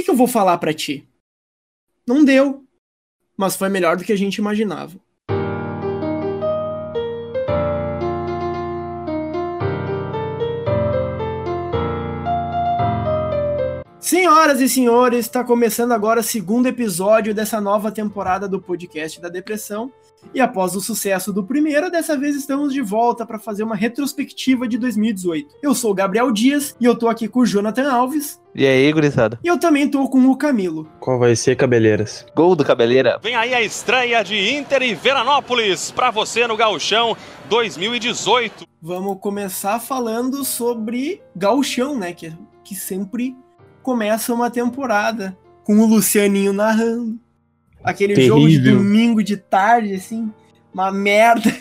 que, que eu vou falar para ti? Não deu, mas foi melhor do que a gente imaginava. Senhoras e senhores, está começando agora o segundo episódio dessa nova temporada do podcast da Depressão. E após o sucesso do primeiro, dessa vez estamos de volta para fazer uma retrospectiva de 2018. Eu sou o Gabriel Dias e eu tô aqui com o Jonathan Alves. E aí, gurizada? E eu também tô com o Camilo. Qual vai ser, Cabeleiras? Gol do Cabeleira. Vem aí a estreia de Inter e Veranópolis para você no Gauchão 2018. Vamos começar falando sobre Gauchão, né? Que, que sempre começa uma temporada com o Lucianinho narrando. Aquele Terrível. jogo de domingo de tarde, assim, uma merda.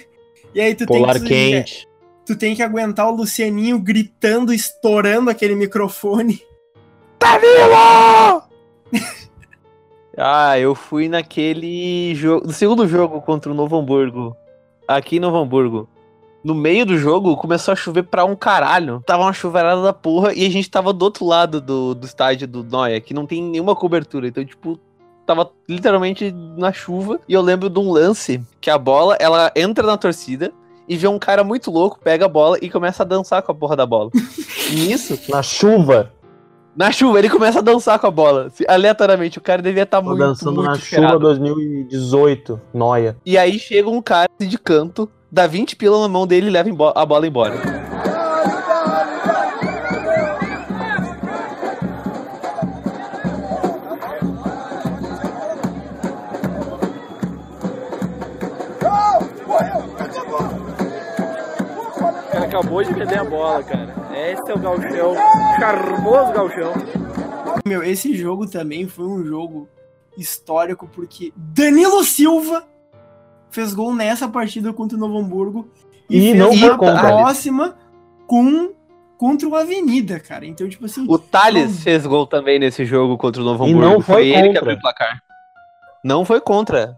E aí tu Polar tem que quente. tu tem que aguentar o Lucianinho gritando, estourando aquele microfone. Ah, eu fui naquele jogo. No segundo jogo contra o Novo Hamburgo. Aqui em Novo Hamburgo. No meio do jogo começou a chover pra um caralho. Tava uma chuvarada da porra e a gente tava do outro lado do, do estádio do Noia, que não tem nenhuma cobertura. Então, tipo, tava literalmente na chuva. E eu lembro de um lance que a bola, ela entra na torcida e vê um cara muito louco, pega a bola e começa a dançar com a porra da bola. E nisso, Na chuva. na chuva, ele começa a dançar com a bola. Se- Aleatoriamente, o cara devia estar Tô muito, dançando muito na cheirado. chuva 2018. Noia. E aí chega um cara de canto, dá 20 pila na mão dele e leva a bola embora. cara acabou de vender a bola, cara. Esse é o galchão, charmoso galchão. Meu, esse jogo também foi um jogo histórico porque Danilo Silva fez gol nessa partida contra o Novo Hamburgo e, E fez não foi na contra. próxima com contra o Avenida, cara. Então, tipo assim, O Thales fez gol também nesse jogo contra o Novo E Hamburgo. não foi ele que contra. abriu o placar. Não foi contra.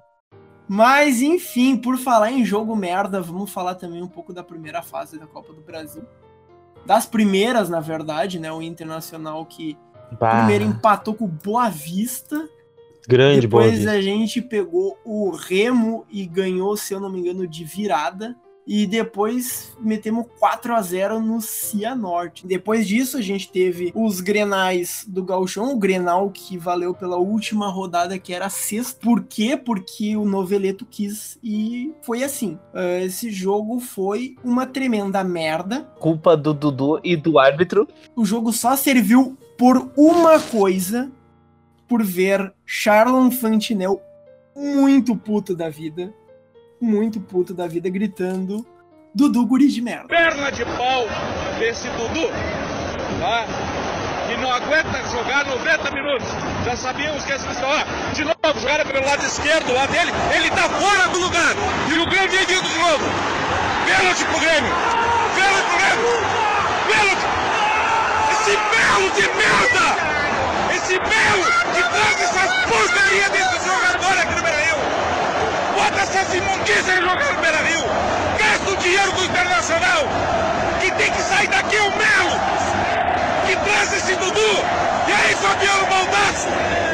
Mas enfim, por falar em jogo merda, vamos falar também um pouco da primeira fase da Copa do Brasil. Das primeiras, na verdade, né? O Internacional que Bah, primeiro empatou com o Boa Vista. Grande Depois a gente pegou o Remo e ganhou, se eu não me engano, de virada. E depois metemos 4 a 0 no Cianorte. Depois disso, a gente teve os Grenais do Gauchão, o Grenal que valeu pela última rodada, que era a sexta. Por quê? Porque o Noveleto quis e foi assim. Ah, Esse jogo foi uma tremenda merda. Culpa do Dudu e do árbitro. O jogo só serviu por uma coisa, por ver Charlon Fantinel muito puto da vida, muito puto da vida, gritando Dudu guri de merda. perna de pau desse Dudu, tá? Que não aguenta jogar 90 minutos. Já sabíamos que esse ó, de novo, jogaram pelo lado esquerdo lá dele, ele tá fora do lugar. E o Grêmio é de novo. Pênalti pro Grêmio. Pênalti pro Grêmio. Pênalti. Esse belo de merda! Belo que traz essas porcaria desse jogador aqui no Beira-Rio! Bota essas imundícias em jogar no Beira-Rio! Gasta o dinheiro do Internacional! Que tem que sair daqui o Melo! Que traz esse Dudu! E aí, Fabiano Baldasso?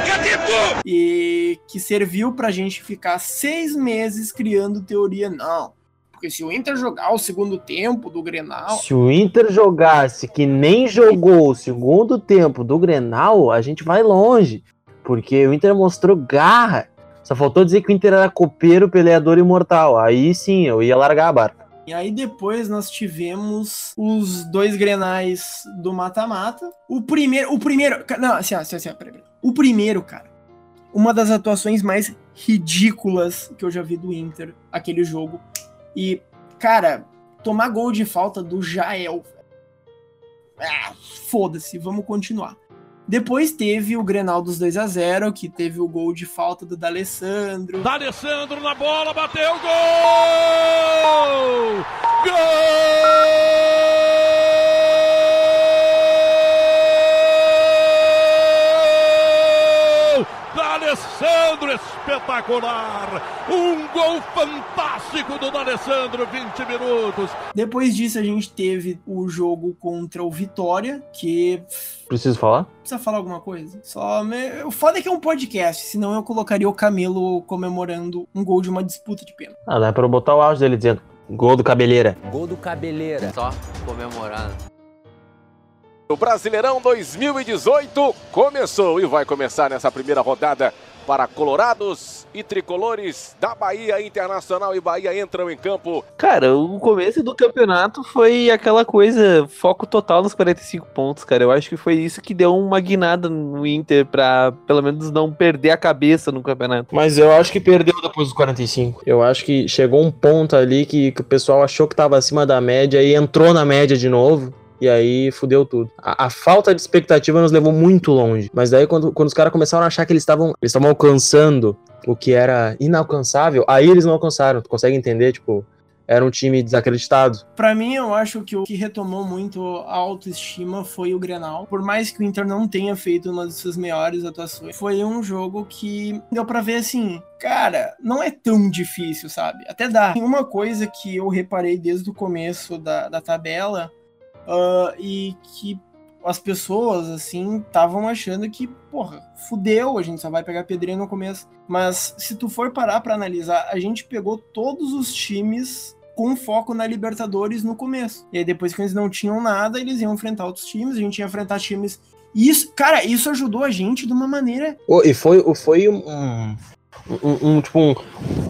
Cadê tu? E que serviu pra gente ficar seis meses criando teoria, não. Porque se o Inter jogar o segundo tempo do Grenal, Se o Inter jogasse que nem jogou o segundo tempo do Grenal, a gente vai longe. Porque o Inter mostrou garra. Só faltou dizer que o Inter era copeiro, peleador imortal. Aí sim, eu ia largar a barca. E aí depois nós tivemos os dois grenais do mata-mata. O primeiro, o primeiro, não, assim, assim, assim, ó, peraí, peraí. O primeiro, cara, uma das atuações mais ridículas que eu já vi do Inter, aquele jogo. E, cara, tomar gol de falta do Jael. Ah, foda-se, vamos continuar. Depois teve o Grenal dos 2 a 0 que teve o gol de falta do D'Alessandro. D'Alessandro na bola, bateu, gol! Gol! Espetacular! Um gol fantástico do D'Alessandro, 20 minutos. Depois disso, a gente teve o jogo contra o Vitória, que. Preciso falar? Precisa falar alguma coisa? Só. Me... O foda é que é um podcast, senão eu colocaria o Camelo comemorando um gol de uma disputa de pênalti. Ah, dá pra eu botar o áudio dele dizendo gol do Cabeleira. Gol do Cabeleira. Só comemorando. O Brasileirão 2018 começou e vai começar nessa primeira rodada para colorados e tricolores da Bahia Internacional e Bahia entram em campo. Cara, o começo do campeonato foi aquela coisa, foco total nos 45 pontos, cara. Eu acho que foi isso que deu uma guinada no Inter pra pelo menos não perder a cabeça no campeonato. Mas eu acho que perdeu depois dos 45. Eu acho que chegou um ponto ali que, que o pessoal achou que tava acima da média e entrou na média de novo. E aí fudeu tudo. A, a, falta de expectativa nos levou muito longe. Mas daí, quando, quando os caras começaram a achar que eles estavam eles alcançando o que era inalcançável, aí eles não alcançaram. Tu consegue entender? Tipo, era um time desacreditado. Para mim, eu acho que o que retomou muito a autoestima foi o Grenal. Por mais que o Inter não tenha feito uma das suas melhores atuações, foi um jogo que deu para ver assim, cara, não é tão difícil, sabe? Até dá. Uma coisa que eu reparei desde o começo da, da tabela Uh, e que as pessoas, assim, estavam achando que, porra, fudeu, a gente só vai pegar pedrinha no começo. Mas se tu for parar para analisar, a gente pegou todos os times com foco na Libertadores no começo. E aí depois que eles não tinham nada, eles iam enfrentar outros times, a gente ia enfrentar times isso, cara, isso ajudou a gente de uma maneira. Oh, e foi, foi um, um, um, tipo, um,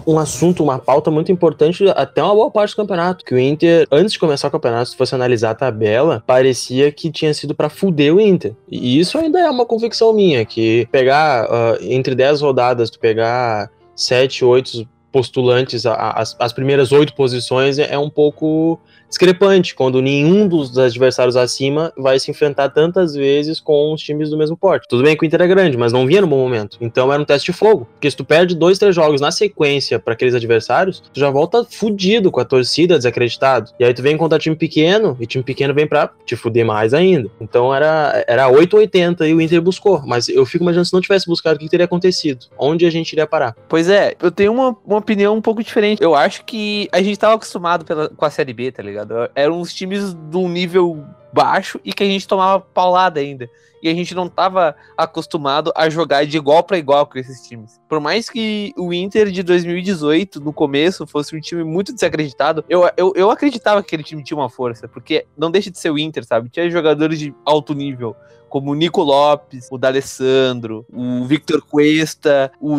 um assunto, uma pauta muito importante até uma boa parte do campeonato. Que o Inter, antes de começar o campeonato, se fosse analisar a tabela, parecia que tinha sido para fuder o Inter. E isso ainda é uma convicção minha, que pegar uh, entre 10 rodadas, tu pegar 7, 8 postulantes, as, as primeiras oito posições é, é um pouco discrepante, quando nenhum dos adversários acima vai se enfrentar tantas vezes com os times do mesmo porte. Tudo bem que o Inter é grande, mas não vinha no bom momento. Então era um teste de fogo. Porque se tu perde dois, três jogos na sequência para aqueles adversários, tu já volta fudido com a torcida, desacreditado. E aí tu vem contra time pequeno, e time pequeno vem pra te fuder mais ainda. Então era, era 8,80 e o Inter buscou. Mas eu fico imaginando se não tivesse buscado, o que teria acontecido? Onde a gente iria parar? Pois é, eu tenho uma, uma opinião um pouco diferente. Eu acho que a gente tava acostumado pela, com a Série B, tá ligado? Ligado? Eram uns times de um nível baixo e que a gente tomava paulada ainda. E a gente não estava acostumado a jogar de igual para igual com esses times. Por mais que o Inter de 2018, no começo, fosse um time muito desacreditado, eu, eu, eu acreditava que aquele time tinha uma força, porque não deixa de ser o Inter, sabe? Tinha jogadores de alto nível como o Nico Lopes, o D'Alessandro, o Victor Cuesta, o,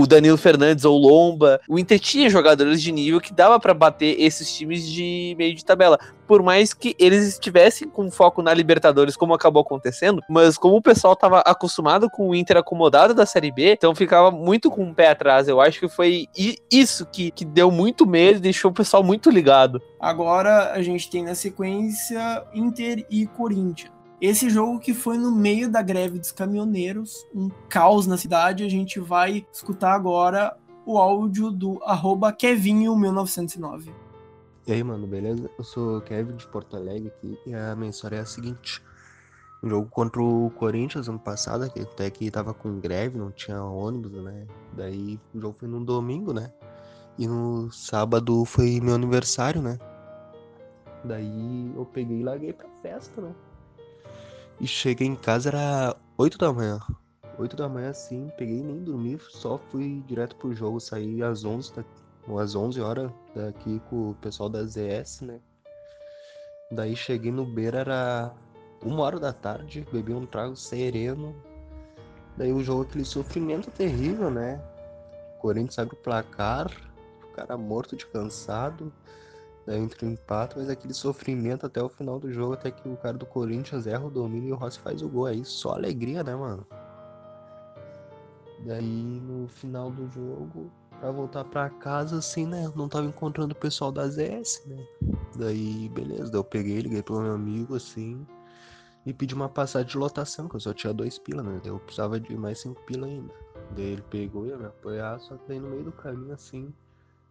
o Danilo Fernandes ou Lomba. O Inter tinha jogadores de nível que dava para bater esses times de meio de tabela. Por mais que eles estivessem com foco na Libertadores, como acabou acontecendo, mas como o pessoal estava acostumado com o Inter acomodado da Série B, então ficava muito com o pé atrás. Eu acho que foi isso que, que deu muito medo e deixou o pessoal muito ligado. Agora a gente tem na sequência Inter e Corinthians. Esse jogo que foi no meio da greve dos caminhoneiros, um caos na cidade, a gente vai escutar agora o áudio do arroba Kevinho1909. E aí, mano, beleza? Eu sou Kevin de Porto Alegre aqui e a história é a seguinte. Um jogo contra o Corinthians ano passado, que até que tava com greve, não tinha ônibus, né? Daí o jogo foi no domingo, né? E no sábado foi meu aniversário, né? Daí eu peguei e larguei pra festa, né? E cheguei em casa, era 8 da manhã. 8 da manhã, sim, peguei nem dormi, só fui direto pro jogo, saí às 11, ou às 11 horas daqui com o pessoal da ZS, né? Daí cheguei no Beira, era uma hora da tarde, bebi um trago sereno. Daí o jogo, aquele sofrimento terrível, né? O Corinthians abre o placar, o cara morto de cansado. Daí entra o empate, mas aquele sofrimento até o final do jogo, até que o cara do Corinthians erra o domínio e o Rossi faz o gol. Aí só alegria, né, mano? Daí no final do jogo, pra voltar pra casa, assim, né? Não tava encontrando o pessoal da ZS, né? Daí, beleza, daí eu peguei, liguei pro meu amigo, assim, e pedi uma passagem de lotação, que eu só tinha dois pila, né? Eu precisava de mais cinco pila ainda. Daí ele pegou e ia me apoiar, só que daí no meio do caminho, assim,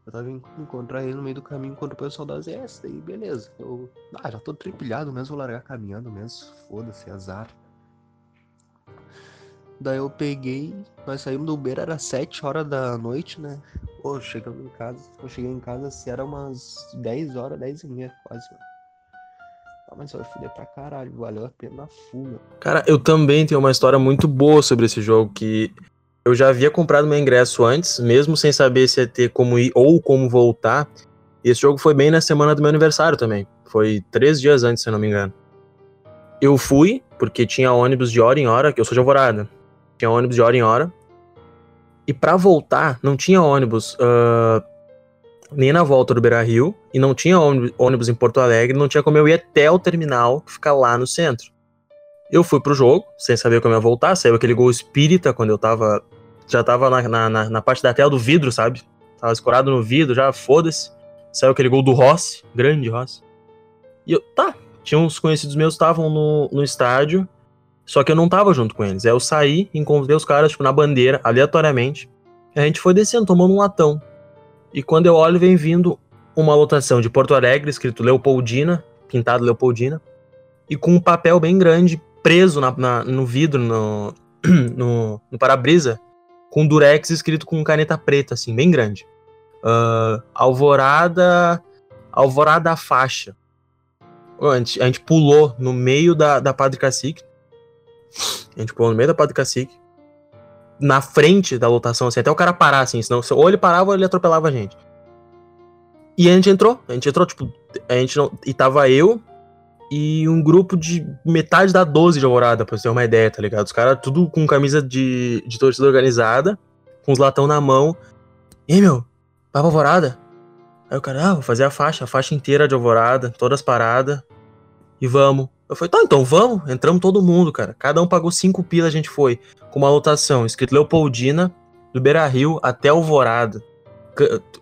eu tava indo encontrar ele no meio do caminho enquanto o pessoal da ZS, daí beleza. Eu ah, já tô tripilhado mesmo, vou largar caminhando mesmo. Foda-se, azar. Daí eu peguei, nós saímos do Uber, era 7 horas da noite, né? Pô, chegamos em casa, eu cheguei em casa assim, era umas 10 horas, 10 e meia quase, mano. Ah, mas vai fuder pra caralho, valeu a pena full, meu. Cara, eu também tenho uma história muito boa sobre esse jogo, que eu já havia comprado meu ingresso antes, mesmo sem saber se ia ter como ir ou como voltar. E esse jogo foi bem na semana do meu aniversário também. Foi três dias antes, se eu não me engano. Eu fui, porque tinha ônibus de hora em hora, que eu sou de Alvorada. Tinha ônibus de hora em hora. E pra voltar, não tinha ônibus ah, nem na volta do Beira Rio, e não tinha ônibus, em Porto Alegre, não tinha como eu ir até o terminal que fica lá no centro. Eu fui pro jogo, sem saber como ia voltar, saiu aquele gol espírita quando eu tava. Já tava na, na, na- parte da tela do vidro, sabe? Tava escorado no vidro, já foda-se. Saiu aquele gol do Rossi, grande Rossi. E eu, tá, tinha uns conhecidos meus que estavam no, no estádio, só que eu não tava junto com eles. Aí eu saí, encontrei os caras, tipo, na bandeira, aleatoriamente. A gente foi descendo, tomando um latão. E quando eu olho, vem vindo uma lotação de Porto Alegre, escrito Leopoldina, pintado Leopoldina, e com um papel bem grande preso na- na- no vidro, no, no, no para-brisa, com durex escrito com caneta preta, assim, bem grande. Ah, Alvorada. Alvorada Faixa. A gente, a gente pulou no meio da, da Padre Cacique. A gente pulou no meio da Padre Cacique. Na frente da lotação, assim, até o cara parar, assim, senão ou ele parava ou ele atropelava a gente. E a gente entrou, a gente entrou, tipo, a gente não. E tava eu e um grupo de metade da 12 de Alvorada, pra você ter uma ideia, tá ligado? Os caras tudo com camisa de, de torcida organizada, com os latão na mão. E meu, vai pra Alvorada? Aí o cara, ah, vou fazer a faixa, a faixa inteira de Alvorada, todas paradas. E vamos. Eu falei, tá, então vamos. Entramos todo mundo, cara. Cada um pagou cinco pila, a gente foi. Com uma lotação, escrito Leopoldina, do Beira Rio até Alvorada.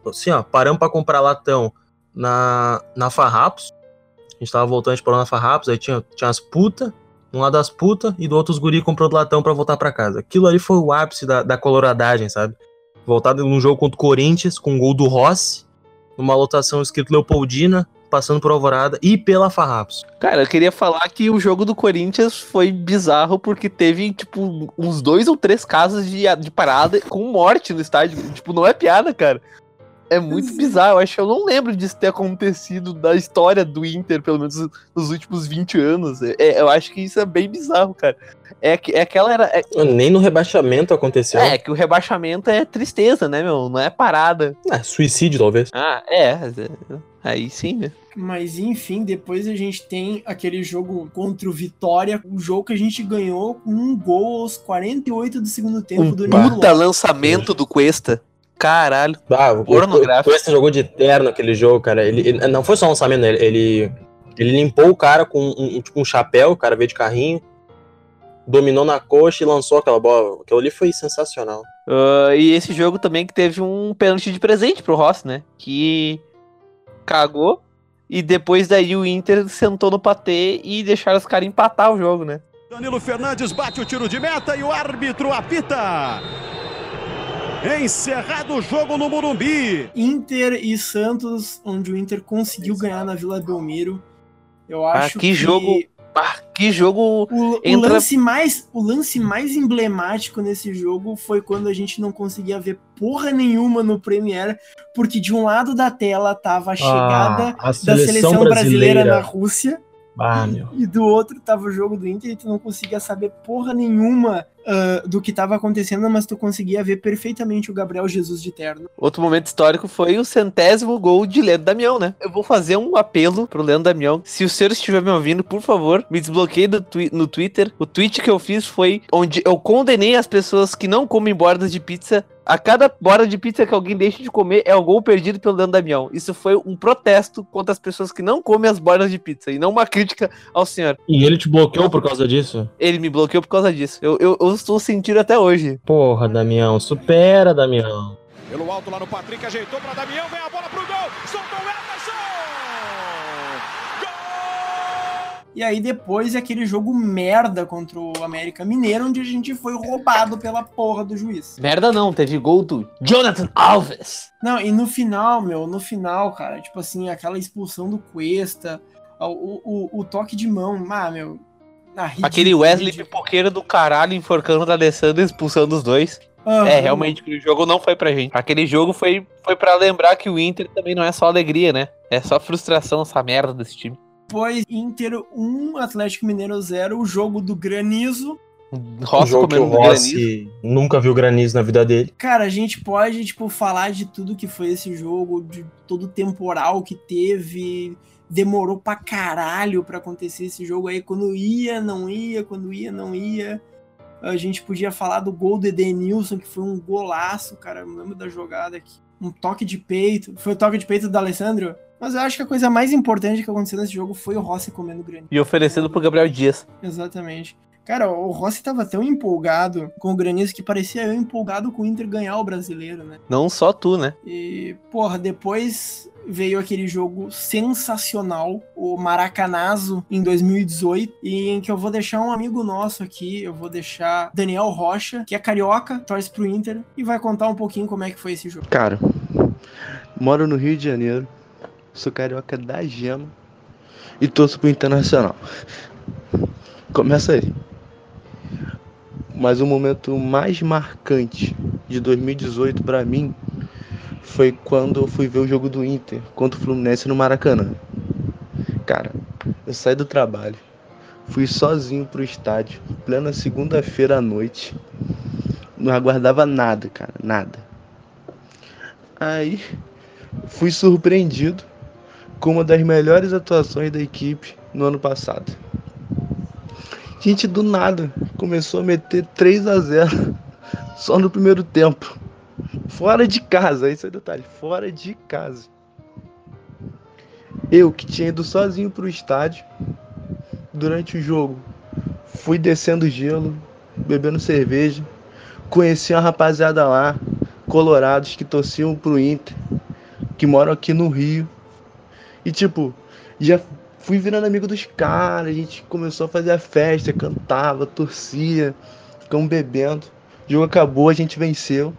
Assim, ó, paramos pra comprar latão na, na Farrapos. A gente tava voltando, a gente parou na Farrapos, aí tinha, tinha as putas, um lado as putas, e do outro os guri comprou latão pra voltar pra casa. Aquilo ali foi o ápice da, da coloradagem, sabe? Voltado num jogo contra o Corinthians, com um gol do Rossi, numa lotação escrito Leopoldina, passando por Alvorada e pela Farrapos. Cara, eu queria falar que o jogo do Corinthians foi bizarro porque teve, tipo, uns dois ou três casos de, de parada com morte no estádio. Tipo, não é piada, cara. É muito bizarro. Eu acho que eu não lembro disso ter acontecido da história do Inter, pelo menos nos últimos 20 anos. É, eu acho que isso é bem bizarro, cara. É, que- é aquela era. É, Nem no rebaixamento aconteceu. é, que o rebaixamento é tristeza, né, meu? Não é parada. É, suicídio, talvez. Ah, é. Aí sim, né? Mas enfim, depois a gente tem aquele jogo contra o Vitória, o jogo que a gente ganhou com um gol aos 48 do segundo tempo Um do puta lançamento do Cuesta. Caralho. Ah, o Pornográfico. o Cuesta jogou de terno aquele jogo, cara. Ele, ele- não foi só um lançamento, ele, ele, ele limpou o cara com um, um- tipo um chapéu, o cara veio de carrinho, dominou na coxa e lançou aquela bola. Aquilo ali foi sensacional. Ah, e esse jogo também que teve um pênalti de presente pro Ross, né? Que cagou. E depois daí o Inter sentou no patê e deixaram os caras empatar o jogo, né? Danilo Fernandes bate o tiro de meta e o árbitro apita. Encerrado o jogo no Morumbi. Inter e Santos, onde o Inter conseguiu ganhar na Vila Belmiro. Eu Ah, acho que jogo- Ah, que jogo. O, o entra- lance mais, o lance mais emblemático nesse jogo foi quando a gente não conseguia ver porra nenhuma no Premiere, porque de um lado da tela tava a chegada a da seleção seleção brasileira, brasileira. na Rússia Ah, meu. e do outro tava o jogo do Inter e tu não conseguia saber porra nenhuma ah, do que tava acontecendo, mas tu conseguia ver perfeitamente o Gabriel Jesus de terno. Outro momento histórico foi o centésimo gol de Leandro Damião, né? Eu vou fazer um apelo pro Leandro Damião. Se o senhor estiver me ouvindo, por favor, me desbloqueie twi- no Twitter. O tweet que eu fiz foi onde eu condenei as pessoas que não comem bordas de pizza. A cada borda de pizza que alguém deixa de comer é um gol perdido pelo Leandro Damião. Isso foi um protesto contra as pessoas que não comem as bordas de pizza e não uma crítica ao senhor. E ele te bloqueou por causa disso? Ele me bloqueou por causa disso. Eu, eu, eu estou sentindo até hoje. Porra, Damião, supera, Damião. Pelo alto lá no Patrick, ajeitou para Damião, vem a bola pro gol, soltou o Emerson! E aí depois aquele jogo merda contra o América Mineiro, onde a gente foi roubado pela porra do juiz. Merda não, teve gol do Jonathan Alves. Não, e no final, meu, no final, cara, tipo assim, aquela expulsão do Cuesta, o, o, o toque de mão, ah, meu, Aquele Wesley pipoqueiro do caralho enforcando o D'Alessandro e expulsando os dois. Aham. É, realmente, o jogo não foi pra gente. Aquele jogo foi, foi pra lembrar que o Inter também não é só alegria, né? É só frustração essa merda desse time. Depois, Inter 1, Atlético Mineiro 0, o jogo do Granizo. Um Rossi jogo que o. Rossi nunca viu granizo na vida dele. Cara, a gente pode, tipo, falar de tudo que foi esse jogo, de todo o temporal que teve. Demorou pra caralho pra acontecer esse jogo aí. Quando ia, não ia, quando ia, não ia. A gente podia falar do gol do Edenilson, que foi um golaço, cara. Eu me lembro da jogada aqui. Um toque de peito. Foi o toque de peito do Alessandro? Mas eu acho que a coisa mais importante que aconteceu nesse jogo foi o Rossi comendo grande. E oferecendo pro Gabriel Dias. Exatamente. Cara, o Rossi tava tão empolgado com o Granizo que parecia eu empolgado com o Inter ganhar o brasileiro, né? Não só tu, né? E, porra, depois veio aquele jogo sensacional, o Maracanazo, em 2018, e em que eu vou deixar um amigo nosso aqui, eu vou deixar Daniel Rocha, que é carioca, torce pro Inter, e vai contar um pouquinho como é que foi esse jogo. Cara, moro no Rio de Janeiro, sou carioca da Gema e torço pro Internacional. Começa aí. Mas o momento mais marcante de 2018 pra mim foi quando eu fui ver o jogo do Inter contra o Fluminense no Maracanã. Cara, eu saí do trabalho, fui sozinho pro estádio, plena segunda-feira à noite. Não aguardava nada, cara, nada. Aí fui surpreendido com uma das melhores atuações da equipe no ano passado. Gente, do nada começou a meter 3 a 0 só no primeiro tempo. Fora de casa, esse é detalhe, fora de casa. Eu que tinha ido sozinho pro estádio durante o jogo, fui descendo gelo, bebendo cerveja, conheci uma rapaziada lá, colorados que torciam pro Inter, que moram aqui no Rio. E tipo, já fui virando amigo dos caras, a gente começou a fazer a festa, cantava, torcia, ficamos bebendo. O jogo acabou, a gente venceu.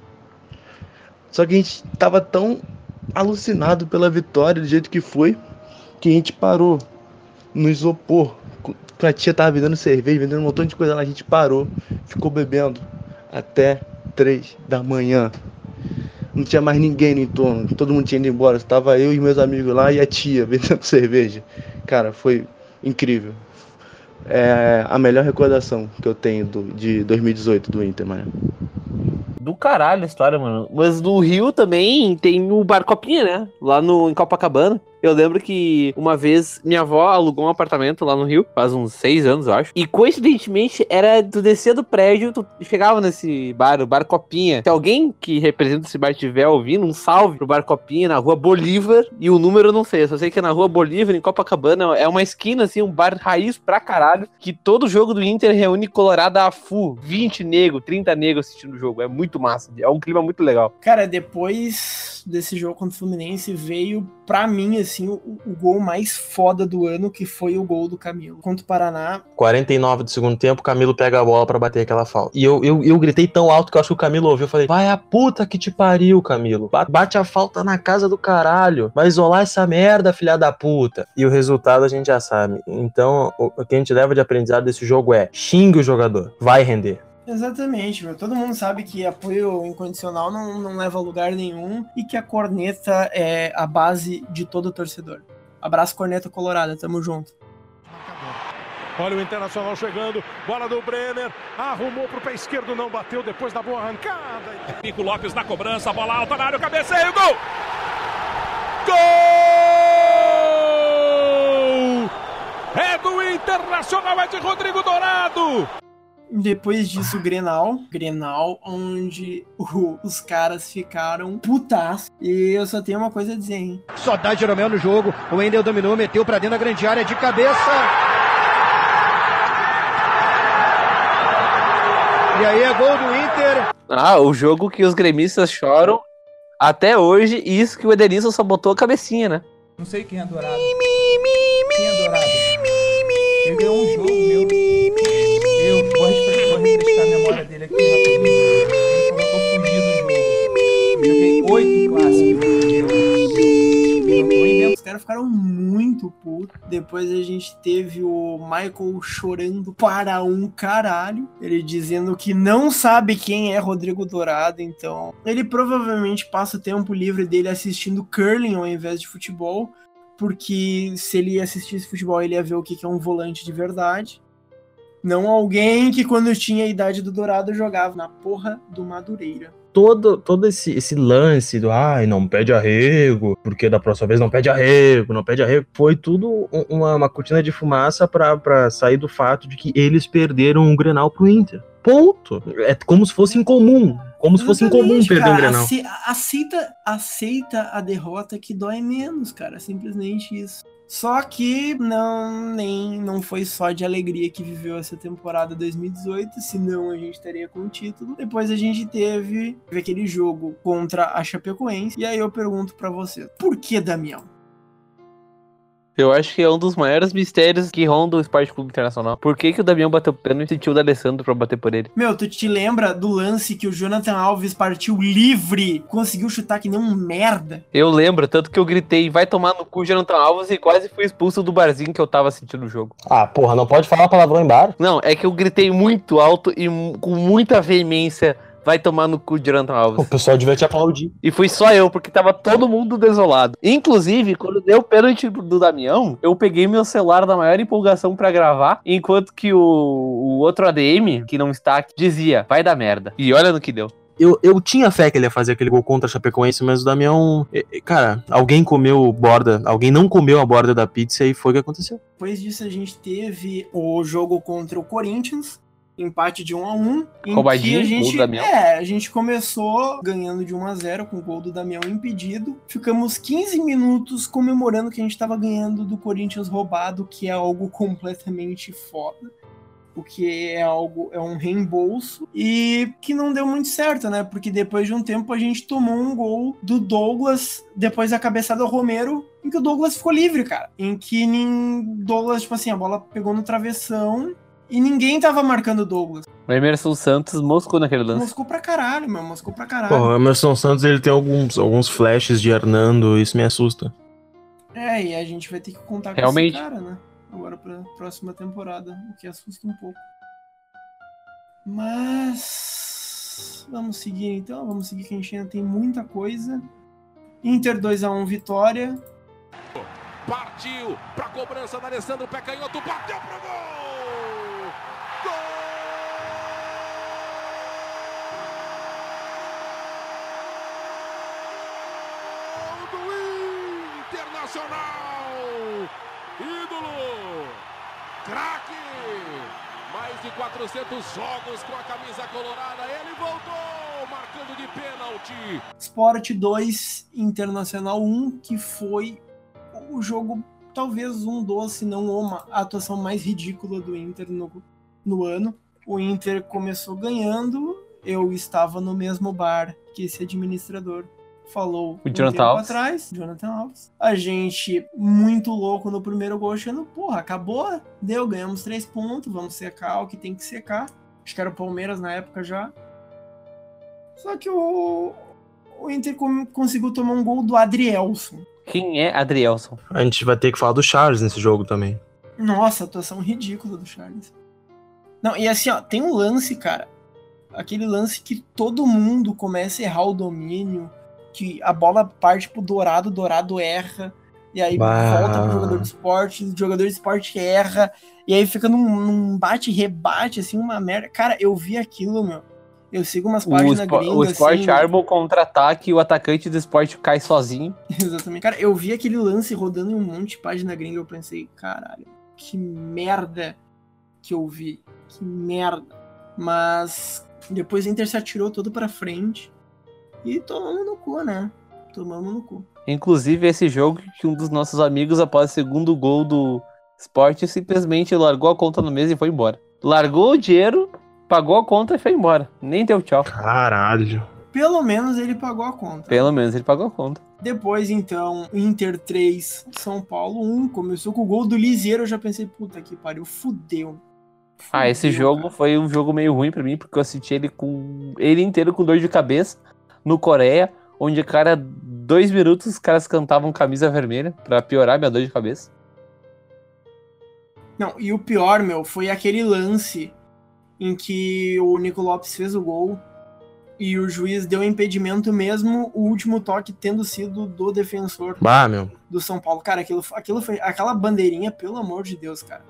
Só que a gente tava tão alucinado pela vitória, do jeito que foi, que a gente parou no isopor. A tia tava vendendo cerveja, vendendo um montão de coisa lá, a gente parou, ficou bebendo até 3 da manhã. Não tinha mais ninguém no entorno, todo mundo tinha ido embora. Tava eu e meus amigos lá e a tia vendendo cerveja. Cara, foi incrível. É a melhor recordação que eu tenho do, de 2018 do Inter, mano. Do caralho a história, mano. Mas no Rio também tem o Bar Copinha, né? Lá no, em Copacabana. Eu lembro que uma vez minha avó alugou um apartamento lá no Rio, faz uns seis anos, eu acho. E coincidentemente, era tu descia do prédio, tu chegava nesse bar, o Bar Copinha. Se alguém que representa esse bar estiver ouvindo, um salve pro Bar Copinha na rua Bolívar. E o número eu não sei, eu só sei que é na rua Bolívar, em Copacabana. É uma esquina, assim, um bar raiz pra caralho. Que todo jogo do Inter reúne Colorado a full. 20 negros, 30 negros assistindo o jogo. É muito massa. É um clima muito legal. Cara, depois desse jogo contra o Fluminense, veio pra mim, assim, o, o gol mais foda do ano, que foi o gol do Camilo. Contra o Paraná, 49 do segundo tempo, Camilo pega a bola pra bater aquela falta. E eu, eu, eu gritei tão alto que eu acho que o Camilo ouviu. Eu falei, vai a puta que te pariu, Camilo. Ba- Bate a falta na casa do caralho. Vai isolar essa merda, filha da puta. E o resultado a gente já sabe. Então, o, o que a gente leva de aprendizado desse jogo é xingue o jogador. Vai render. Exatamente, meu. todo mundo sabe que apoio incondicional não, não leva a lugar nenhum e que a corneta é a base de todo torcedor. Abraço, corneta colorada, tamo junto. Olha o Internacional chegando, bola do Brenner, arrumou pro pé esquerdo, não bateu depois da boa arrancada. Nico Lopes na cobrança, bola alta na área, cabeceio, gol! Gol! É do Internacional, é de Rodrigo Dourado! Depois disso, o Grenal. Grenal, onde o- os caras ficaram putas. E eu só tenho uma coisa a dizer, hein? Só dá Jeromel no jogo. O Wendel dominou, meteu pra dentro da grande área de cabeça. E aí é gol do Inter. Ah, o jogo que os gremistas choram até hoje, e isso que o Edenilson só botou a cabecinha, né? Não sei quem é Dourado. Quem inventando. Os caras ficaram muito putos. Depois a gente teve o Michael chorando para um caralho. Ele dizendo que não sabe quem é Rodrigo Dourado, então ele provavelmente passa o tempo livre dele assistindo curling ao invés de futebol. Porque se ele assistisse futebol, ele ia ver o que que é um volante de verdade. Não alguém que, quando tinha a idade do Dourado, jogava na porra do Madureira. Todo, todo esse, esse lance do ai, não pede arrego, porque da próxima vez não pede arrego, não pede arrego, foi tudo um- uma, uma cortina de fumaça pra, pra sair do fato de que eles perderam um Grenal pro Inter. Ponto. É como se fosse incomum. Como se fosse incomum perder um cara. Grenal. Ace- Aceita, aceita a derrota que dói menos, cara. Simplesmente isso. Só que não, nem, não foi só de alegria que viveu essa temporada 2018, senão a gente teria com o título. Depois a gente teve, aquele jogo contra a Chapecoense. E aí eu pergunto pra você, por que, Damião? Eu acho que é um dos maiores mistérios que ronda o Esporte Clube Internacional. Por que, que o Damião bateu pênalti e sentiu o D'Alessandro pra bater por ele? Meu, tu te lembra do lance que o Jonathan Alves partiu livre, conseguiu chutar que nem um merda? Eu lembro, tanto que eu gritei, vai tomar no cu, Jonathan Alves, e quase fui expulso do barzinho que eu tava assistindo o jogo. Ah, porra, não pode falar palavrão em bar? Não, é que eu gritei muito alto e com muita veemência, vai tomar no cu, Jonathan O Alves. pessoal devia te aplaudir. E fui só eu, porque tava todo mundo desolado. Inclusive, quando deu o pênalti do Damião, eu peguei meu celular na maior empolgação pra gravar, enquanto que o, o outro ADM, que não está aqui, dizia, vai dar merda. E olha no que deu. Eu, eu tinha fé que ele ia fazer aquele gol contra a Chapecoense, mas o Damião. Cara, alguém comeu borda, alguém não comeu a borda da pizza e foi o que aconteceu. Depois disso, a gente teve o jogo contra o Corinthians, empate de 1 a 1 em Roubadinho, que a gol gente, do Damião. é, a gente começou ganhando de 1 a 0 com o gol do Damião impedido. Ficamos 15 minutos comemorando que a gente estava ganhando do Corinthians roubado, que é algo completamente foda. O que é algo, é um reembolso e que não deu muito certo, né? Porque depois de um tempo a gente tomou um gol do Douglas depois da cabeçada do Romero, em que o Douglas ficou livre, cara. Em que nin... Douglas, tipo assim, a bola pegou no travessão e ninguém tava marcando o Douglas. O Emerson Santos moscou naquele lance. Moscou pra caralho, meu, moscou pra caralho. Pô, o Emerson Santos ele tem alguns, alguns flashes de Hernando, isso me assusta. É, e a gente vai ter que contar Realmente. com esse cara, né? Agora pra próxima temporada, o que assusta um pouco. Mas. Vamos seguir então, vamos seguir que a gente ainda tem muita coisa. Inter 2x1 vitória. Partiu pra cobrança da Alessandro, pé canhoto, bateu pro gol! Gol do Internacional! Ídolo! Craque! Mais de 400 jogos com a camisa colorada, ele voltou, marcando de pênalti. Sport 2, Internacional 1, que foi o jogo, talvez um dos, se não uma, a atuação mais ridícula do Inter no, no ano. O Inter começou ganhando, eu estava no mesmo bar que esse administrador falou O um Jonathan tempo Alves. atrás, Jonathan Alves. A gente, muito louco no primeiro gol, achando, porra, acabou, deu, ganhamos três pontos, vamos secar o que tem que secar. Acho que era o Palmeiras na época já. Só que o, o Inter conseguiu tomar um gol do Adrielson. Quem é Adrielson? A gente vai ter que falar do Charles nesse jogo também. Nossa, atuação ridícula do Charles. Não, e assim, ó, tem um lance, cara. Aquele lance que todo mundo começa a errar o domínio, que a bola parte pro Dourado, o Dourado erra, e aí Bah. volta pro jogador de esporte, o jogador de esporte erra, e aí fica num, num bate-rebate, assim, uma merda. Cara, eu vi aquilo, meu. Eu sigo umas páginas gringas, o Sport assim, arma o contra-ataque e o atacante do Sport cai sozinho. Exatamente. Cara, eu vi aquele lance rodando em um monte de página gringa, eu pensei, caralho, que merda que eu vi. Que merda. Mas depois o Inter se atirou todo pra frente e tomamos no cu, né? Tomamos no cu. Inclusive, esse jogo que um dos nossos amigos, após o segundo gol do Sport, simplesmente largou a conta no mês e foi embora. Largou o dinheiro, pagou a conta e foi embora. Nem deu tchau. Caralho. Pelo menos ele pagou a conta. Pelo menos ele pagou a conta. Depois, então, Inter 3, São Paulo 1. Começou com o gol do Lisieiro. Eu já pensei, puta que pariu, fudeu. Ah, esse Fudeu, jogo cara. foi um jogo meio ruim pra mim, porque eu assisti ele com ele inteiro com dor de cabeça no Coreia, onde cara dois minutos os caras cantavam camisa vermelha pra piorar minha dor de cabeça. Não, e o pior, meu, foi aquele lance em que o Nico Lopes fez o gol e o juiz deu impedimento mesmo, o último toque tendo sido do defensor Bah, meu. do São Paulo. Cara, aquilo, aquilo foi. Aquela bandeirinha, pelo amor de Deus, cara.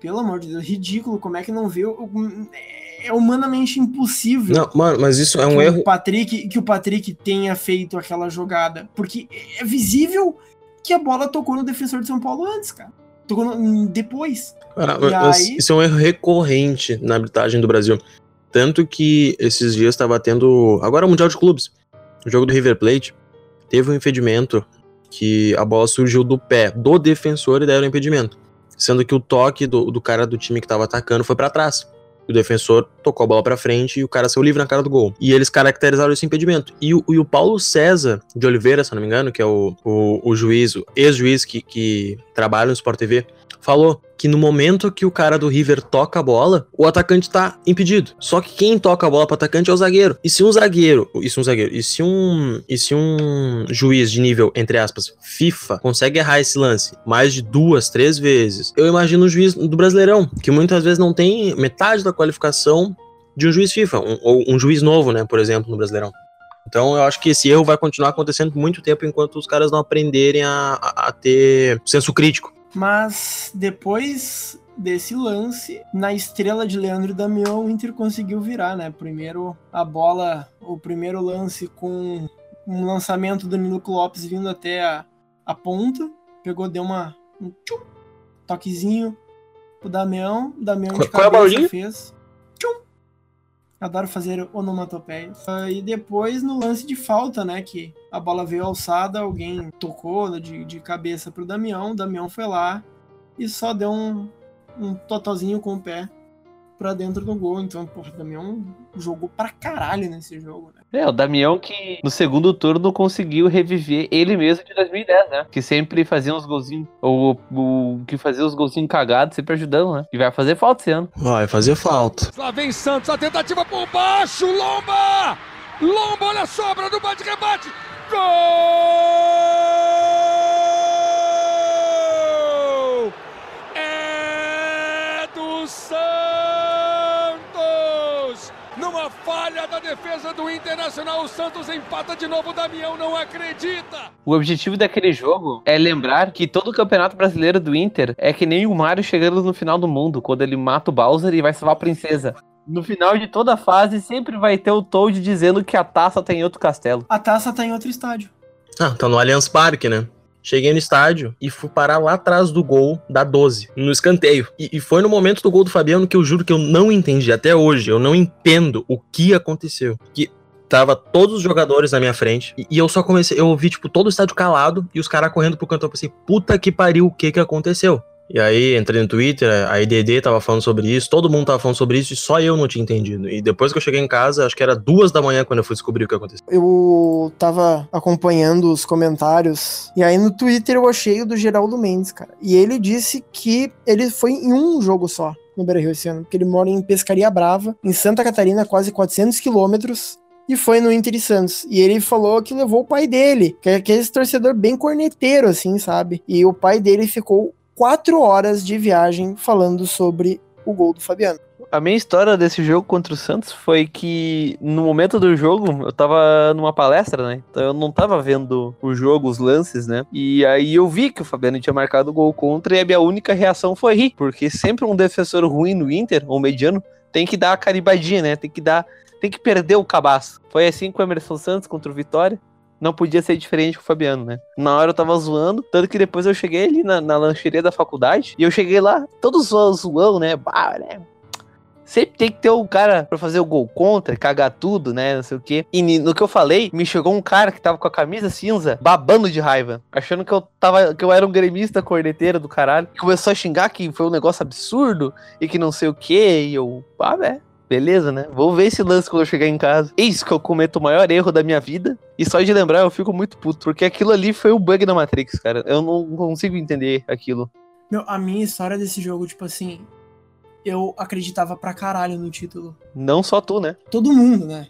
Pelo amor de Deus, ridículo. Como é que não viu? É humanamente impossível. Não, mano, mas isso é um erro. O Patrick, que o Patrick tenha feito aquela jogada. Porque é visível que a bola tocou no defensor de São Paulo antes, cara. Tocou no- depois. Cara, aí- Isso é um erro recorrente na arbitragem do Brasil. Tanto que esses dias estava tendo. Agora o Mundial de Clubes. O jogo do River Plate. Teve um impedimento que a bola surgiu do pé do defensor e deram impedimento. Sendo que o toque do, do cara do time que tava atacando foi pra trás. O defensor tocou a bola pra frente e o cara saiu livre na cara do gol. E eles caracterizaram esse impedimento. E o, e o Paulo César de Oliveira, se não me engano, que é o, o, o juiz, ex-juiz que, que trabalha no Sport TV, falou que no momento que o cara do River toca a bola, o atacante tá impedido. Só que quem toca a bola pro atacante é o zagueiro. E se um zagueiro, e se um zagueiro, e se um, e se um juiz de nível, entre aspas, FIFA, consegue errar esse lance mais de duas, três vezes, eu imagino o juiz do Brasileirão, que muitas vezes não tem metade da qualificação de um juiz FIFA, um- ou um juiz novo, né, por exemplo, no Brasileirão. Então eu acho que esse erro vai continuar acontecendo por muito tempo enquanto os caras não aprenderem a, a- a ter senso crítico. Mas depois desse lance, na estrela de Leandro Damião, o Inter conseguiu virar, né? Primeiro a bola, o primeiro lance com um lançamento do Nilo Lopes vindo até a, a ponta, pegou, deu uma um tchum, toquezinho pro Damião, Damião de Qual- é o cabeça barulhinho? fez. Adoro fazer onomatopeias. Ah, E depois no lance de falta, né? Que a bola veio alçada, alguém tocou de, de cabeça pro Damião, o Damião foi lá e só deu um, um totozinho com o pé pra dentro do gol. Então, porra, o Damião jogou pra caralho nesse jogo, né? É, o Damião que no segundo turno conseguiu reviver ele mesmo de 2010, né? Que sempre fazia uns golzinhos, ou o que fazia os golzinhos cagados, sempre ajudando, né? E vai fazer falta esse ano. Vai fazer falta. Lá vem Santos, a tentativa por baixo, Lomba! Lomba, olha a sobra do bate-rebate! Gol! É do Santos! Falha da defesa do Internacional, o Santos empata de novo, o Damião não acredita! O objetivo daquele jogo é lembrar que todo o campeonato brasileiro do Inter é que nem o Mario chegando no final do mundo, quando ele mata o Bowser e vai salvar a princesa. No final de toda a fase, sempre vai ter o Toad dizendo que a taça tem outro castelo. A taça tá em outro estádio. Ah, tá no Allianz Parque, né? Cheguei no estádio e fui parar lá atrás do gol da 12, no escanteio. E, e foi no momento do gol do Fabiano que eu juro que eu não entendi até hoje. Eu não entendo o que aconteceu. Que tava todos os jogadores na minha frente e, e eu só comecei, eu ouvi tipo todo o estádio calado e os caras correndo pro canto. Eu pensei, puta que pariu, o que que aconteceu? E aí entrei no Twitter, a IDD tava falando sobre isso, todo mundo tava falando sobre isso e só eu não tinha entendido. E depois que eu cheguei em casa, acho que era duas da manhã quando eu fui descobrir o que aconteceu. Eu tava acompanhando os comentários e aí no Twitter eu achei o do Geraldo Mendes, cara. E ele disse que ele foi em um jogo só no Beira-Rio esse ano, porque ele mora em Pescaria Brava, em Santa Catarina, quase 400 quilômetros, e foi no Inter e Santos. E ele falou que levou o pai dele, que é aquele torcedor bem corneteiro, assim, sabe? E o pai dele ficou quatro horas de viagem falando sobre o gol do Fabiano. A minha história desse jogo contra o Santos foi que no momento do jogo eu tava numa palestra, né? Então eu não tava vendo o jogo, os lances, né? E aí eu vi que o Fabiano tinha marcado o gol contra e a minha única reação foi rir, porque sempre um defensor ruim no Inter, ou mediano, tem que dar a caribadinha, né? Tem que dar, tem que perder o cabaço. Foi assim com o Emerson Santos contra o Vitória. Não podia ser diferente com o Fabiano, né? Na hora eu tava zoando, tanto que depois eu cheguei ali na, na lancheria da faculdade e eu cheguei lá, todo zo- zoão, né? Bah, né? Sempre tem que ter um cara pra fazer o gol contra, cagar tudo, né? Não sei o quê. E no que eu falei, me chegou um cara que tava com a camisa cinza, babando de raiva, achando que eu tava, que eu era um gremista corneteiro do caralho. Começou a xingar que foi um negócio absurdo e que não sei o quê. E eu, ah, velho. Beleza, né? Vou ver esse lance quando eu chegar em casa. Eis que eu cometo o maior erro da minha vida. E só de lembrar eu fico muito puto. Porque aquilo ali foi o bug da Matrix, cara. Eu não consigo entender aquilo. Meu, a minha história desse jogo, tipo assim, eu acreditava pra caralho no título. Não só tu, né? Todo mundo, né?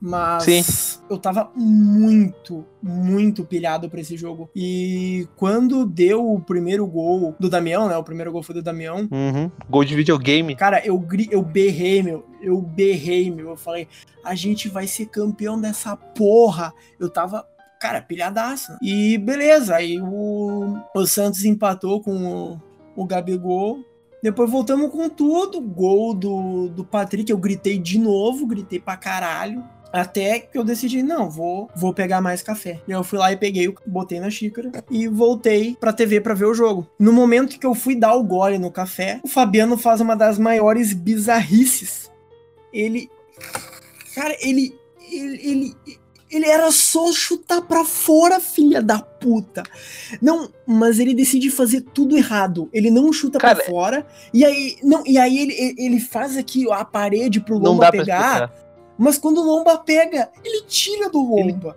Mas Sim. Eu tava muito, muito pilhado pra esse jogo. E quando deu o primeiro gol do Damião, né? O primeiro gol foi do Damião. Uhum. Gol de videogame. Cara, eu, eu berrei, meu. Eu berrei, meu. Eu falei, a gente vai ser campeão dessa porra. Eu tava, cara, pilhadaço. E beleza, aí o, o Santos empatou com o, o Gabigol. Depois voltamos com tudo. Gol do, do Patrick, eu gritei de novo, gritei pra caralho. Até que eu decidi, não, vou, vou pegar mais café. E eu fui lá e peguei, o- botei na xícara e voltei pra TV pra ver o jogo. No momento que eu fui dar o gole no café, o Fabiano faz uma das maiores bizarrices. Ele. Cara, ele. Ele. Ele, ele era só chutar pra fora, filha da puta. Não, mas ele decide fazer tudo errado. Ele não chuta Cara, pra fora. E aí, não, e aí ele, ele faz aqui a parede pro Não Lomba dá pra pegar. explicar. Mas quando o Lomba pega, ele tira do Lomba.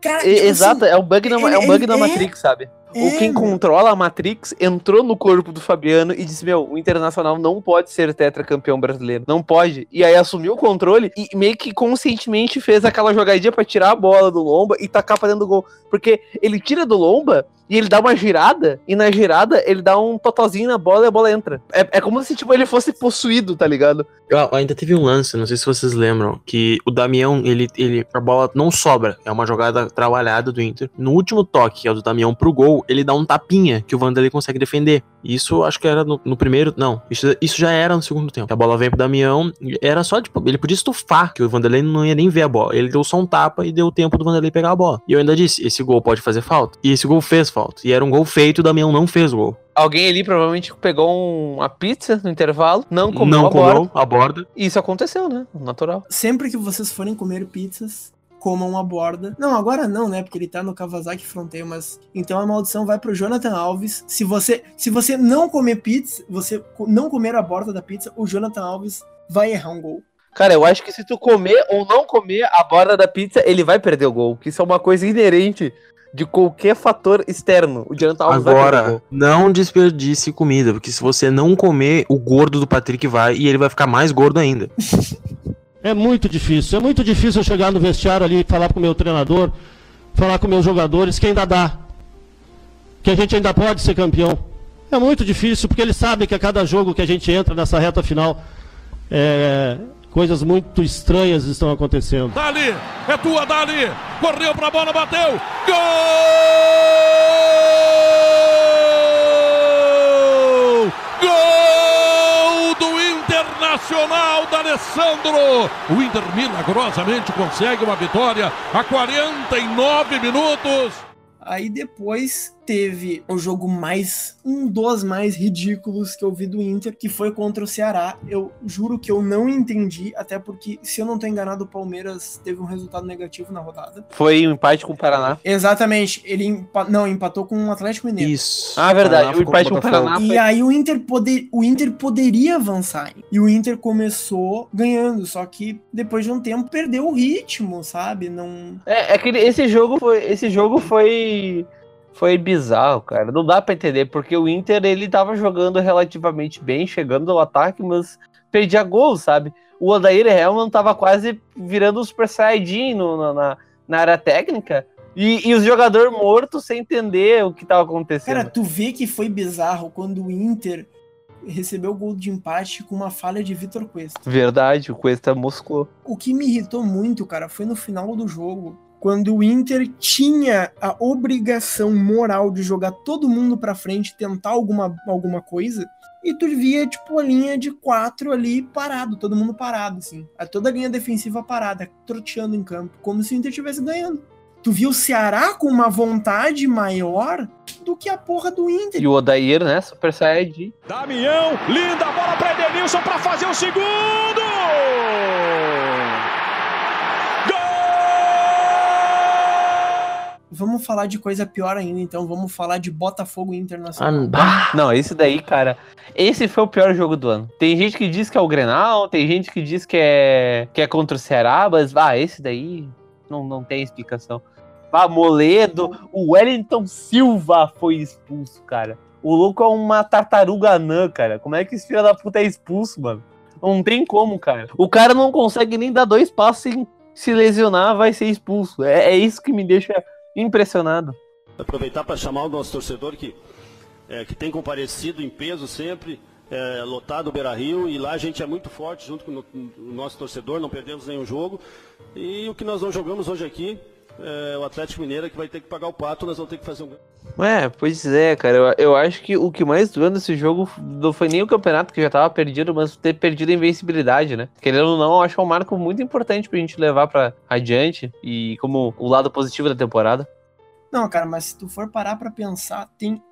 Cara, E- tipo Exato, assim, é um bug na, é um bug na é- Matrix, sabe? é, o quem meu. controla a Matrix entrou no corpo do Fabiano e disse: Meu, o Internacional não pode ser tetracampeão brasileiro. Não pode. E aí assumiu o controle e meio que conscientemente fez aquela jogadinha pra tirar a bola do Lomba e tacar pra dentro do gol. Porque ele tira do Lomba e ele dá uma girada, e na girada ele dá um totozinho na bola e a bola entra. É, é como se tipo, ele fosse possuído, tá ligado? Ah, ainda teve um lance, não sei se vocês lembram, que o Damião, ele, ele, a bola não sobra, é uma jogada trabalhada do Inter. No último toque, que é o do Damião pro gol, ele dá um tapinha que o Vanderlei consegue defender. Isso acho que era no, no primeiro, não, isso, isso já era no segundo tempo. A bola vem pro Damião, era só, tipo, ele podia estufar, que o Vanderlei não ia nem ver a bola. Ele deu só um tapa e deu tempo do Vanderlei pegar a bola. E eu ainda disse, esse gol pode fazer falta. E esse gol fez falta. E era um gol feito, o Damião não fez o gol. Alguém ali provavelmente pegou um- uma pizza no intervalo, não comeu não a borda. comeu a borda. E isso aconteceu, né? Natural. Sempre que vocês forem comer pizzas, comam a borda. Não, agora não, né? Porque ele tá no Kawasaki Fronteio, mas então a maldição vai pro Jonathan Alves. Se você, se você não comer pizza, você não comer a borda da pizza, o Jonathan Alves vai errar um gol. Cara, eu acho que se tu comer ou não comer a borda da pizza, ele vai perder o gol. Que isso é uma coisa inerente de qualquer fator externo. O Jonathan Alves Agora, não desperdice comida, porque se você não comer, o gordo do Patrick vai e ele vai ficar mais gordo ainda. É muito difícil. É muito difícil eu chegar no vestiário ali e falar com o meu treinador, falar com meus jogadores que ainda dá. Que a gente ainda pode ser campeão. É muito difícil, porque eles sabem que a cada jogo que a gente entra nessa reta final, é, coisas muito estranhas estão acontecendo. Dali, é tua, Dali. Correu pra bola, bateu. Gol! Gol do Internacional da Alessandro. O Inter milagrosamente consegue uma vitória a 49 minutos. Aí depois teve o jogo mais. um dos mais ridículos que eu vi do Inter, que foi contra o Ceará. Eu juro que eu não entendi, até porque, se eu não tô enganado, o Palmeiras teve um resultado negativo na rodada. Foi um empate com o Paraná. Exatamente, ele empa- não, empatou com o Atlético Mineiro. Isso. Ah, verdade. O empate com o. Paraná E foi... aí o Inter, poder, o Inter poderia avançar. E o Inter começou ganhando, só que depois de um tempo perdeu o ritmo, sabe? Não. É, é que esse jogo foi. Esse jogo foi. Foi bizarro, cara. Não dá pra entender, porque o Inter ele tava jogando relativamente bem, chegando ao ataque, mas perdia gol, sabe? O Odair Helman tava quase virando um Super Saiyajin no- na, na, na área técnica. E, e os jogadores mortos sem entender o que tava acontecendo. Cara, tu vê que foi bizarro quando o Inter recebeu o gol de empate com uma falha de Vitor Cuesta. Verdade, o Cuesta moscou. O que me irritou muito, cara, foi no final do jogo, quando o Inter tinha a obrigação moral de jogar todo mundo pra frente, tentar alguma, alguma coisa, e tu via, tipo, a linha de quatro ali parado, todo mundo parado, assim. A toda a linha defensiva parada, troteando em campo, como se o Inter estivesse ganhando. Tu viu o Ceará com uma vontade maior do que a porra do Inter. E o Odair, né? Super Saiyajin. Damião, linda bola para Edenilson para fazer o segundo! Vamos falar de coisa pior ainda, então. Vamos falar de Botafogo Internacional. Não, esse daí, cara. Esse foi o pior jogo do ano. Tem gente que diz que é o Grenal, tem gente que diz que é, que é contra o Ceará, mas, ah, esse daí não, não tem explicação. Ah, Moledo, o Wellington Silva foi expulso, cara. O louco é uma tartaruga anã, cara. Como é que esse filho da puta é expulso, mano? Não tem como, cara. O cara não consegue nem dar dois passos sem, se lesionar, vai ser expulso. É, é isso que me deixa impressionado. Aproveitar para chamar o nosso torcedor que, é, que tem comparecido em peso sempre, é, lotado o Beira Rio, e lá a gente é muito forte junto com o, o nosso torcedor, não perdemos nenhum jogo. E o que nós não jogamos hoje aqui, é, o Atlético Mineiro que vai ter que pagar o pato, nós vamos ter que fazer um. É, pois é, cara. Eu, eu acho que o que mais doeu nesse jogo não foi nem o campeonato que já tava perdido, mas ter perdido a invencibilidade, né? Querendo ou não, eu acho é um marco muito importante pra gente levar pra adiante e como o lado positivo da temporada. Não, cara, mas se tu for parar pra pensar, tem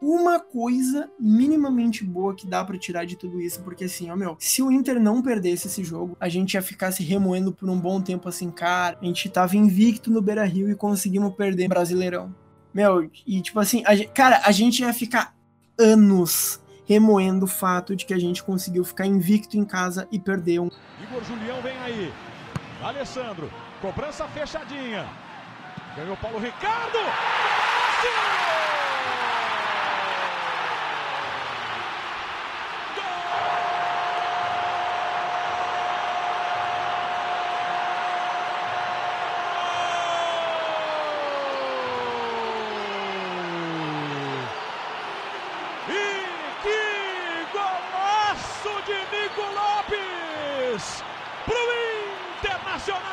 uma coisa minimamente boa que dá pra tirar de tudo isso, porque assim, ó meu, se o Inter não perdesse esse jogo, a gente ia ficar se remoendo por um bom tempo assim, cara, a gente tava invicto no Beira-Rio e conseguimos perder Brasileirão. Meu, e tipo assim, a gente- cara, a gente ia ficar anos remoendo o fato de que a gente conseguiu ficar invicto em casa e perder um Igor Julião vem aí. Alessandro, cobrança fechadinha. Ganhou Paulo Ricardo. E que golaço Nico Lopes pro Internacional!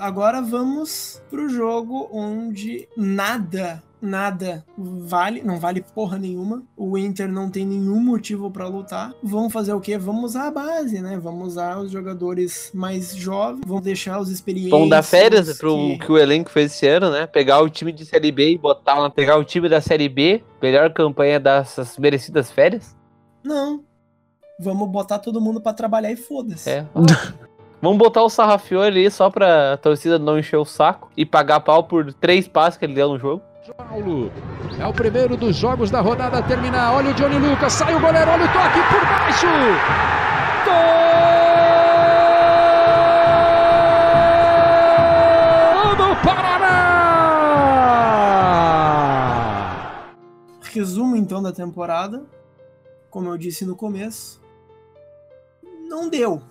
Agora vamos pro jogo onde nada, nada vale, não vale porra nenhuma. O Inter não tem nenhum motivo pra lutar. Vamos fazer o quê? Vamos usar a base, né? Vamos usar os jogadores mais jovens, vamos deixar os experientes. Vamos dar férias pro que- que... o elenco fez esse ano, né? Pegar o time de Série B e botar lá, pegar o time da Série B, melhor campanha dessas merecidas férias. Não. Vamos botar todo mundo pra trabalhar e foda-se. É. Vamos botar o Sarrafiore ali só pra torcida não encher o saco e pagar pau por três passes que ele deu no jogo. Paulo. É o primeiro dos jogos da rodada a terminar. Olha o Johnny Lucas, sai o goleiro, olha o toque por baixo. Gol do Paraná! Resumo então da temporada. Como eu disse no começo, não deu.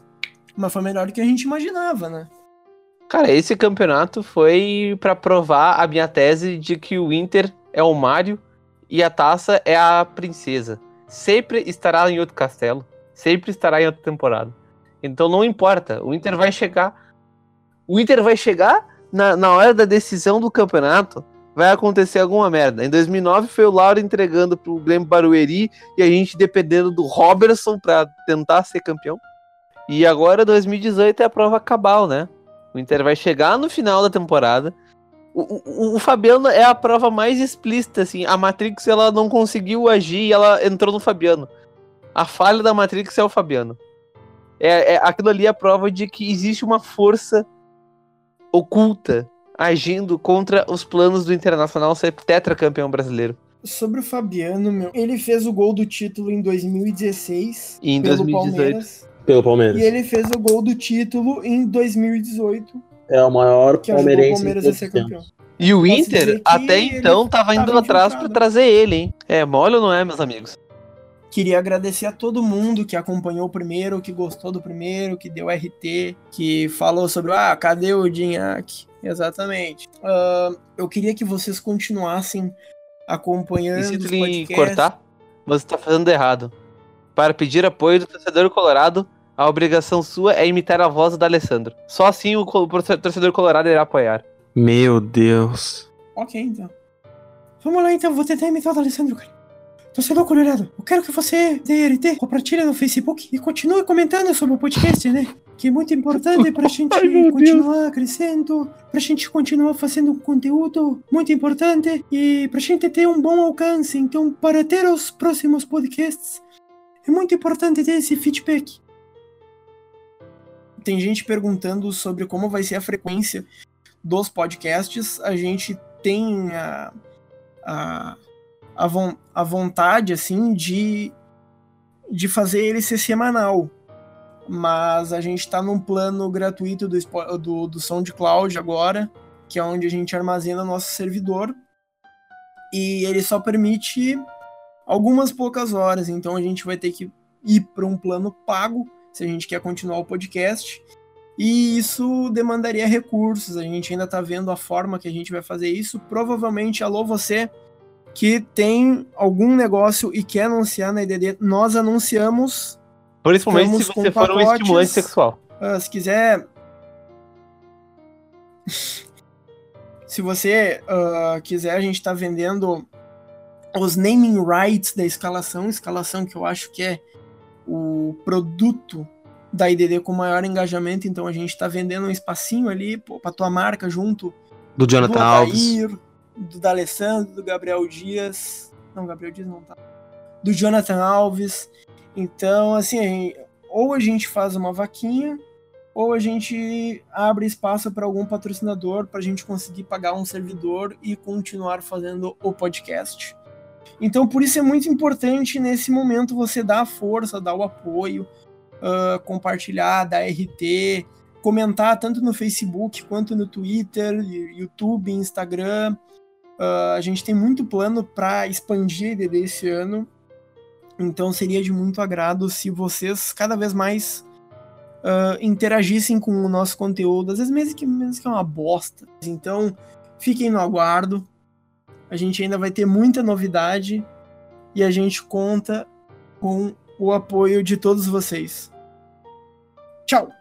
Mas foi melhor do que a gente imaginava, né? Cara, esse campeonato foi pra provar a minha tese de que o Inter é o Mário e a taça é a princesa. Sempre estará em outro castelo, sempre estará em outra temporada. Então não importa, o Inter vai chegar. O Inter vai chegar na, na hora da decisão do campeonato, vai acontecer alguma merda. Em 2009 foi o Lauro entregando pro Grêmio Barueri e a gente dependendo do Robertson pra tentar ser campeão. E agora 2018 é a prova cabal, né? O Inter vai chegar no final da temporada. O, o, o Fabiano é a prova mais explícita, assim. A Matrix ela não conseguiu agir e ela entrou no Fabiano. A falha da Matrix é o Fabiano. É, é- aquilo ali é a prova de que existe uma força oculta agindo contra os planos do Internacional ser tetracampeão brasileiro. Sobre o Fabiano, meu, ele fez o gol do título em 2016 E em pelo 2018. Palmeiras. Pelo Palmeiras. E ele fez o gol do título em 2018, É o maior que ajudou o palmeirense. Palmeiras a ser campeão. E o Posso Inter, até então, tava indo atrás pra infiltrado. trazer ele, hein? É, mole ou não é, meus amigos? Queria agradecer a todo mundo que acompanhou o primeiro, que gostou do primeiro, que deu RT, que falou sobre, ah, cadê o Dinhaque? Exatamente. Ah, eu queria que vocês continuassem acompanhando E se tu cortar, você tá fazendo errado. Para pedir apoio do torcedor colorado, a obrigação sua é imitar a voz do Alessandro. Só assim o torcedor colorado irá apoiar. Meu Deus. Ok, então. Vamos lá, então. Vou tentar imitar o Alessandro, cara. Torcedor Colorado, eu quero que você dê RT, compartilhe no Facebook e continue comentando sobre o podcast, né? Que é muito importante pra gente Ai, continuar crescendo, pra gente continuar fazendo um conteúdo muito importante e pra gente ter um bom alcance. Então, para ter os próximos podcasts, é muito importante ter esse feedback. Tem gente perguntando sobre como vai ser a frequência dos podcasts. A gente tem a, a, a, a vontade, assim, de, de fazer ele ser semanal. Mas a gente tá num plano gratuito do, do, do SoundCloud agora, que é onde a gente armazena nosso servidor. E ele só permite algumas poucas horas, então a gente vai ter que ir para um plano pago se a gente quer continuar o podcast. E isso demandaria recursos. A gente ainda está vendo a forma que a gente vai fazer isso. Provavelmente, alô, você que tem algum negócio e quer anunciar na IDD, nós anunciamos. Principalmente se você com for um estimulante sexual. Ah, se quiser. se você ah, quiser, a gente tá vendendo os naming rights da escalação, escalação que eu acho que é o produto da IDD com maior engajamento, então a gente tá vendendo um espacinho ali pô, pra tua marca junto Do Jonathan do Alves. Do D'Alessandro, do Gabriel Dias. Não, Gabriel Dias não tá. Do Jonathan Alves. Então, assim, ou a gente faz uma vaquinha, ou a gente abre espaço para algum patrocinador para a gente conseguir pagar um servidor e continuar fazendo o podcast. Então, por isso é muito importante nesse momento você dar a força, dar o apoio, ah, compartilhar, dar RT, comentar tanto no Facebook quanto no Twitter, YouTube, Instagram. Ah, a gente tem muito plano para expandir a IDD esse ano. Então seria de muito agrado se vocês cada vez mais ah, interagissem com o nosso conteúdo, às vezes mesmo que, mesmo que é uma bosta. Então fiquem no aguardo. A gente ainda vai ter muita novidade e a gente conta com o apoio de todos vocês. Tchau!